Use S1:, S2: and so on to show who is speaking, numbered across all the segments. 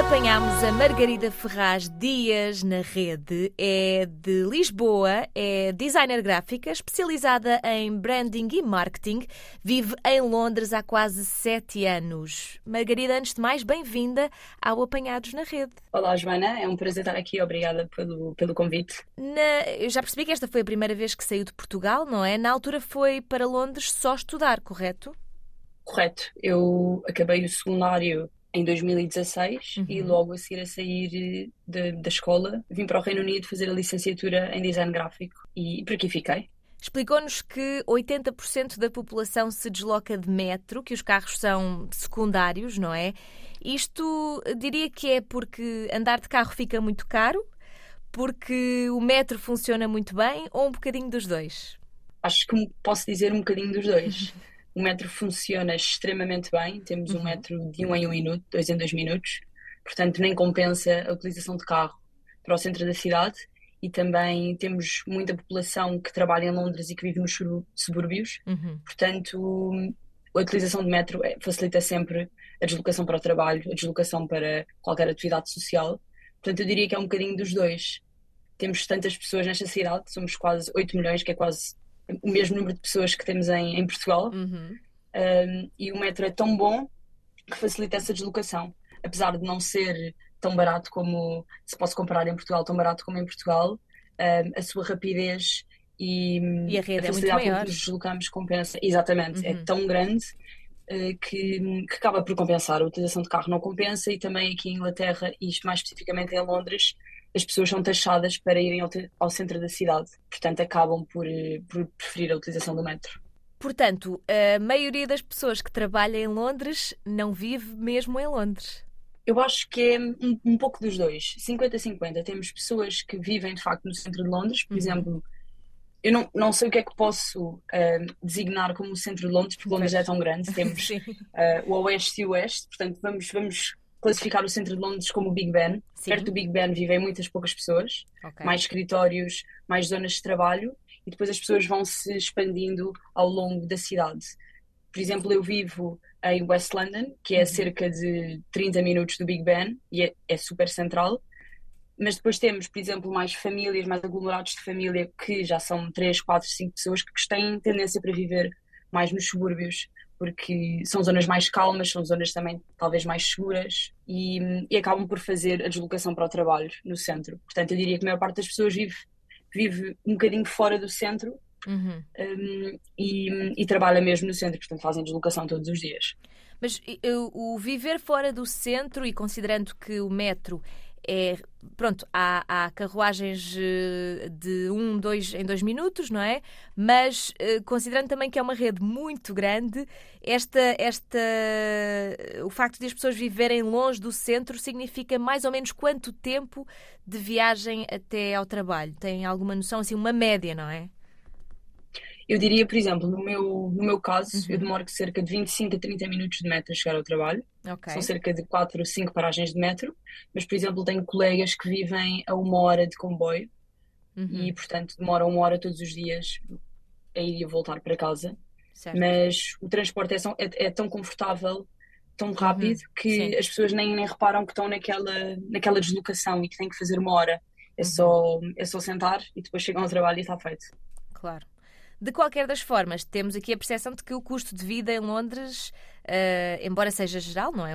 S1: Apanhámos a Margarida Ferraz Dias na rede. É de Lisboa, é designer gráfica, especializada em branding e marketing. Vive em Londres há quase sete anos. Margarida, antes de mais, bem-vinda ao Apanhados na Rede.
S2: Olá, Joana. É um prazer estar aqui. Obrigada pelo, pelo convite.
S1: Na... Eu já percebi que esta foi a primeira vez que saiu de Portugal, não é? Na altura foi para Londres só estudar, correto?
S2: Correto. Eu acabei o secundário em 2016 uhum. e logo a seguir a sair de, da escola vim para o Reino Unido fazer a licenciatura em design gráfico e por aqui fiquei.
S1: Explicou-nos que 80% da população se desloca de metro, que os carros são secundários, não é? Isto diria que é porque andar de carro fica muito caro, porque o metro funciona muito bem ou um bocadinho dos dois?
S2: Acho que posso dizer um bocadinho dos dois. O metro funciona extremamente bem, temos um uhum. metro de um em um minuto, dois em dois minutos, portanto nem compensa a utilização de carro para o centro da cidade e também temos muita população que trabalha em Londres e que vive nos subúrbios, uhum. portanto a utilização de metro é, facilita sempre a deslocação para o trabalho, a deslocação para qualquer atividade social, portanto eu diria que é um bocadinho dos dois. Temos tantas pessoas nesta cidade, somos quase 8 milhões, que é quase o mesmo número de pessoas que temos em, em Portugal. Uhum. Um, e o metro é tão bom que facilita essa deslocação. Apesar de não ser tão barato como se possa comparar em Portugal, tão barato como em Portugal, um, a sua rapidez e,
S1: e a, rede a facilidade é muito maior.
S2: que nos deslocamos compensa. Exatamente, é uhum. é tão grande uh, que, que acaba por compensar. A utilização de carro não compensa e também aqui em Inglaterra, e isto mais especificamente em Londres, as pessoas são taxadas para irem ao, ao centro da cidade. Portanto, acabam por, eh, por preferir a utilização do metro.
S1: Portanto, a maioria das pessoas que trabalham em Londres não vive mesmo em Londres.
S2: Eu acho que é um, um pouco dos dois, 50-50. Temos pessoas que vivem de facto no centro de Londres, por uhum. exemplo, eu não, não sei o que é que posso uh, designar como o centro de Londres, porque Londres é tão grande. Temos uh, o Oeste e o Oeste, portanto, vamos, vamos classificar o centro de Londres como o Big Ben. Sim. Perto do Big Ben vivem muitas poucas pessoas, okay. mais escritórios, mais zonas de trabalho, e depois as pessoas vão se expandindo ao longo da cidade. Por exemplo, eu vivo em West London, que é uhum. cerca de 30 minutos do Big Ben, e é, é super central. Mas depois temos, por exemplo, mais famílias, mais aglomerados de família, que já são 3, 4, 5 pessoas que têm tendência para viver mais nos subúrbios porque são zonas mais calmas, são zonas também talvez mais seguras e, e, acabam por fazer a deslocação para o trabalho no centro. Portanto, eu diria que a maior parte das pessoas vive, vive um bocadinho fora do centro uhum. um, e, e, trabalha mesmo no centro, portanto, fazem deslocação todos os dias.
S1: Mas o viver fora do centro e considerando que o metro é pronto, há, há, carruagens eh, de um, dois em dois minutos, não é? Mas eh, considerando também que é uma rede muito grande, esta, esta, o facto de as pessoas viverem longe do centro significa mais ou menos quanto tempo de viagem até ao trabalho? Tem alguma noção, assim, uma média, não é?
S2: Eu diria, por exemplo, no meu, no meu caso, uhum. eu demoro cerca de 25 a 30 minutos de metro a chegar ao trabalho. Okay. São cerca de 4 ou 5 paragens de metro. Mas, por exemplo, tenho colegas que vivem a uma hora de comboio uhum. e, portanto, demoram uma hora todos os dias a ir e a voltar para casa. Certo. Mas o transporte é, é, é, tão confortável, tão rápido, uhum. que Sim. as pessoas nem, nem reparam que estão naquela, naquela deslocação e que têm que fazer uma hora. É, uhum. só, é só sentar e depois chegam ao trabalho e está feito.
S1: Claro. De qualquer das formas, temos aqui a percepção de que o custo de vida em Londres, uh, embora seja geral, não é?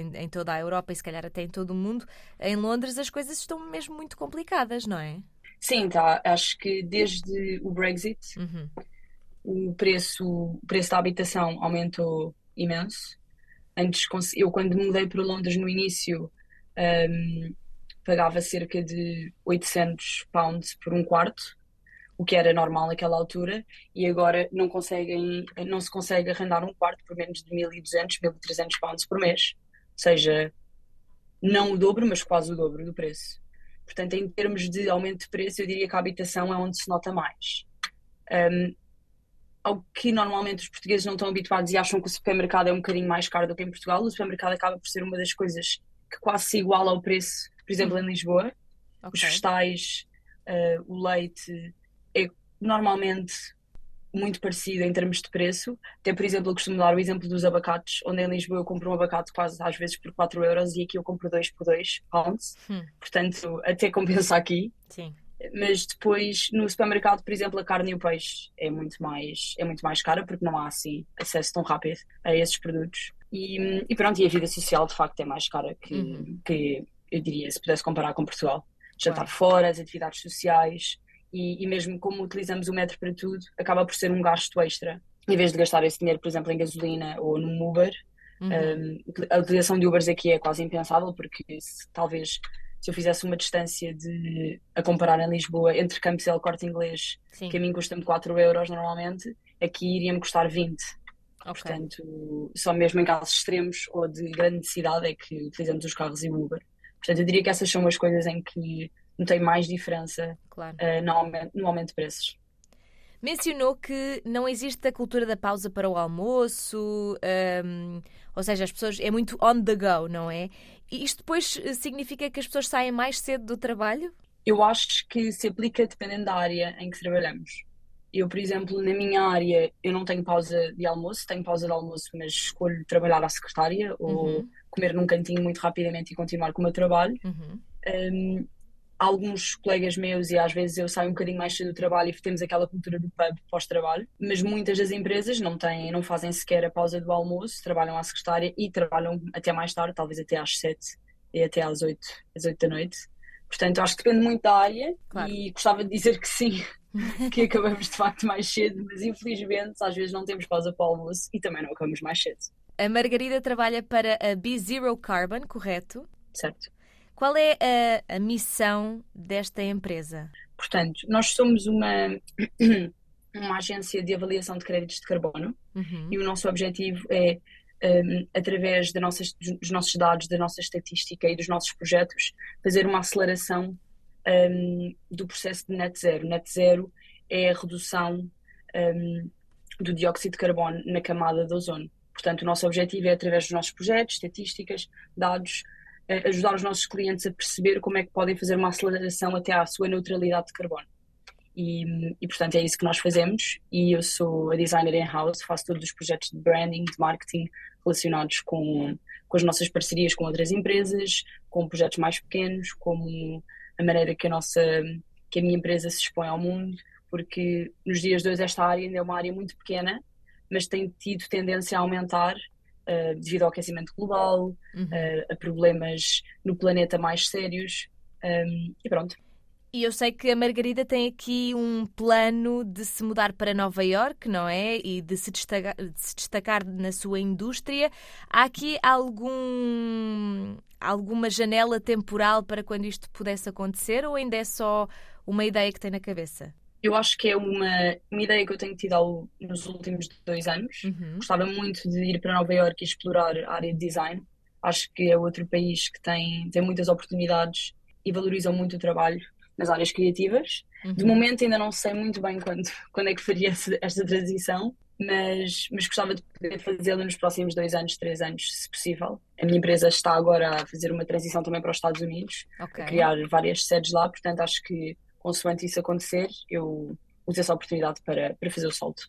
S1: Em, em, toda a Europa e se calhar até em todo o mundo, em Londres as coisas estão mesmo muito complicadas, não é?
S2: Sim, tá. Acho que desde o Brexit uhum. o, preço, o preço da habitação aumentou imenso. Antes, eu quando mudei para Londres no início, um, ehm, pagava cerca de 800 pounds por um quarto o que era normal naquela altura, e agora não conseguem, não se consegue arrendar um quarto por menos de 1.200, 1.300 pounds por mês. Ou seja, não o dobro, mas quase o dobro do preço. Portanto, em termos de aumento de preço, eu diria que a habitação é onde se nota mais. Um, ao que normalmente os portugueses não estão habituados e acham que o supermercado é um bocadinho mais caro do que em Portugal, o supermercado acaba por ser uma das coisas que quase se iguala ao preço, por exemplo, em Lisboa. Okay. Os vegetais, uh, o leite, é normalmente muito parecido em termos de preço. Até, por exemplo, eu costumo dar o exemplo dos abacates, onde em Lisboa eu compro um abacate quase às vezes por 4 euros e aqui eu compro 2 por 2 pounds. Hum. Portanto, até compensa aqui.
S1: Sim.
S2: Mas depois, no supermercado, por exemplo, a carne e o peixe é muito mais, é muito mais cara porque não há assim acesso tão rápido a esses produtos. E, e pronto, e a vida social de facto é mais cara que, uhum. que eu diria, se pudesse comparar com Portugal. Jantar claro. fora, as atividades sociais, e, e, mesmo como utilizamos o metro para tudo, acaba por ser um gasto extra. Em vez de gastar esse dinheiro, por exemplo, em gasolina ou num Uber, uhum. um, a utilização de Ubers aqui é quase impensável, porque se, talvez se eu fizesse uma distância de a comparar em Lisboa entre Campos e El Corte Inglês, Sim. que a mim custa-me 4 euros normalmente, aqui iria-me custar 20. Okay. Portanto, só mesmo em casos extremos ou de grande necessidade é que utilizamos os carros e o Uber. Portanto, eu diria que essas são as coisas em que tem mais diferença claro. uh, no, aumento, no aumento de preços.
S1: Mencionou que não existe a cultura da pausa para o almoço, um, ou seja, as pessoas é muito on the go, não é? E isto depois eh, significa que as pessoas saem mais cedo do trabalho?
S2: Eu acho que se aplica dependendo da área em que trabalhamos. Eu, por exemplo, na minha área, eu não tenho pausa de almoço, tenho pausa de almoço, mas escolho trabalhar à secretária uhum. ou comer num cantinho muito rapidamente e continuar com o meu trabalho. Uhum. Um, alguns colegas meus, e às vezes eu saio um bocadinho mais cedo do trabalho e temos aquela cultura do pub pós-trabalho, mas muitas das empresas não têm, não fazem sequer a pausa do almoço, trabalham à secretária e trabalham até mais tarde, talvez até às sete e até às oito, às oito da noite. Portanto, acho que depende muito da área claro. e gostava de dizer que sim, que acabamos de facto mais cedo, mas infelizmente às vezes não temos pausa para o almoço e também não acabamos mais cedo.
S1: A Margarida trabalha para a Be Zero Carbon, correto?
S2: Certo.
S1: Qual é a, a missão desta empresa?
S2: Portanto, nós somos uma, uma agência de avaliação de créditos de carbono uhum. e o nosso objetivo é, um, através nossas, dos nossos dados, da nossa estatística e dos nossos projetos, fazer uma aceleração um, do processo de net zero. Net zero é a redução um, do dióxido de carbono na camada de ozono. Portanto, o nosso objetivo é, através dos nossos projetos, estatísticas, dados, ajudar os nossos clientes a perceber como é que podem fazer uma aceleração até à sua neutralidade de carbono. E, e, portanto é isso que nós fazemos e eu sou a designer in-house, faço todos os projetos de branding, de marketing relacionados com, com as nossas parcerias com outras empresas, com projetos mais pequenos, como a maneira que a nossa que a minha empresa se expõe ao mundo, porque nos dias de hoje esta área ainda é uma área muito pequena, mas tem tido tendência a aumentar uh, devido ao aquecimento global, uhum. uh, a problemas no planeta mais sérios. Um, e pronto.
S1: E eu sei que a Margarida tem aqui um plano de se mudar para Nova York, não é? E de se destacar, de se destacar na sua indústria. Há aqui algum, alguma janela temporal para quando isto pudesse acontecer ou ainda é só uma ideia que tem na cabeça?
S2: Eu acho que é uma, uma ideia que eu tenho tido ao, nos últimos dois anos. Uhum. Gostava muito de ir para Nova Iorque e explorar a área de design. Acho que é outro país que tem, tem muitas oportunidades e valoriza muito o trabalho nas áreas criativas. Uhum. De momento ainda não sei muito bem quando, quando é que faria esta transição, mas, mas gostava de poder fazê-la nos próximos dois anos, três anos, se possível. A minha empresa está agora a fazer uma transição também para os Estados Unidos, okay. a criar várias sedes lá, portanto acho que consoante isso acontecer, eu uso essa oportunidade para, para fazer o salto.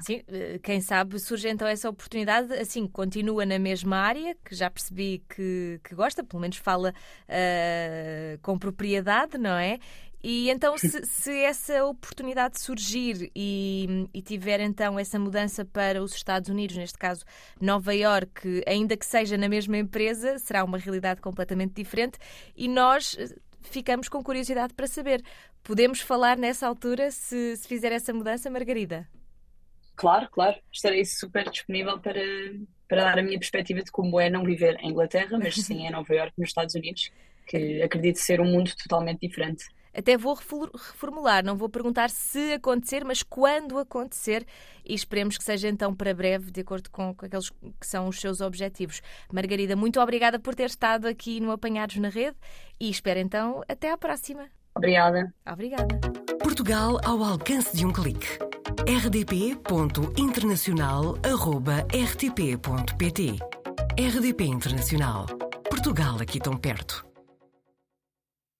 S1: Sim, eh, quem sabe surge então essa oportunidade, assim, continua na mesma área, que já percebi que, que gosta, pelo menos fala uh, com propriedade, não é? E então, se, se essa oportunidade surgir e, e, tiver então essa mudança para os Estados Unidos, neste caso Nova York, ainda que seja na mesma empresa, será uma realidade completamente diferente e nós ficamos com curiosidade para saber. Podemos falar nessa altura se, se fizer essa mudança, Margarida?
S2: Claro, claro. Estarei super disponível para, para dar a minha perspectiva de como é não viver em Inglaterra, mas sim em Nova Iorque, nos Estados Unidos, que acredito ser um mundo totalmente diferente.
S1: Até vou reformular, não vou perguntar se acontecer, mas quando acontecer, e esperemos que seja então para breve, de acordo com, aqueles que são os seus objetivos. Margarida, muito obrigada por ter estado aqui no Apanhados na Rede e espero então até à próxima.
S2: Obrigada.
S1: Obrigada.
S3: Portugal ao alcance de um clique. rdp.internacional.rtp.pt RDP Internacional. Portugal aqui tão perto.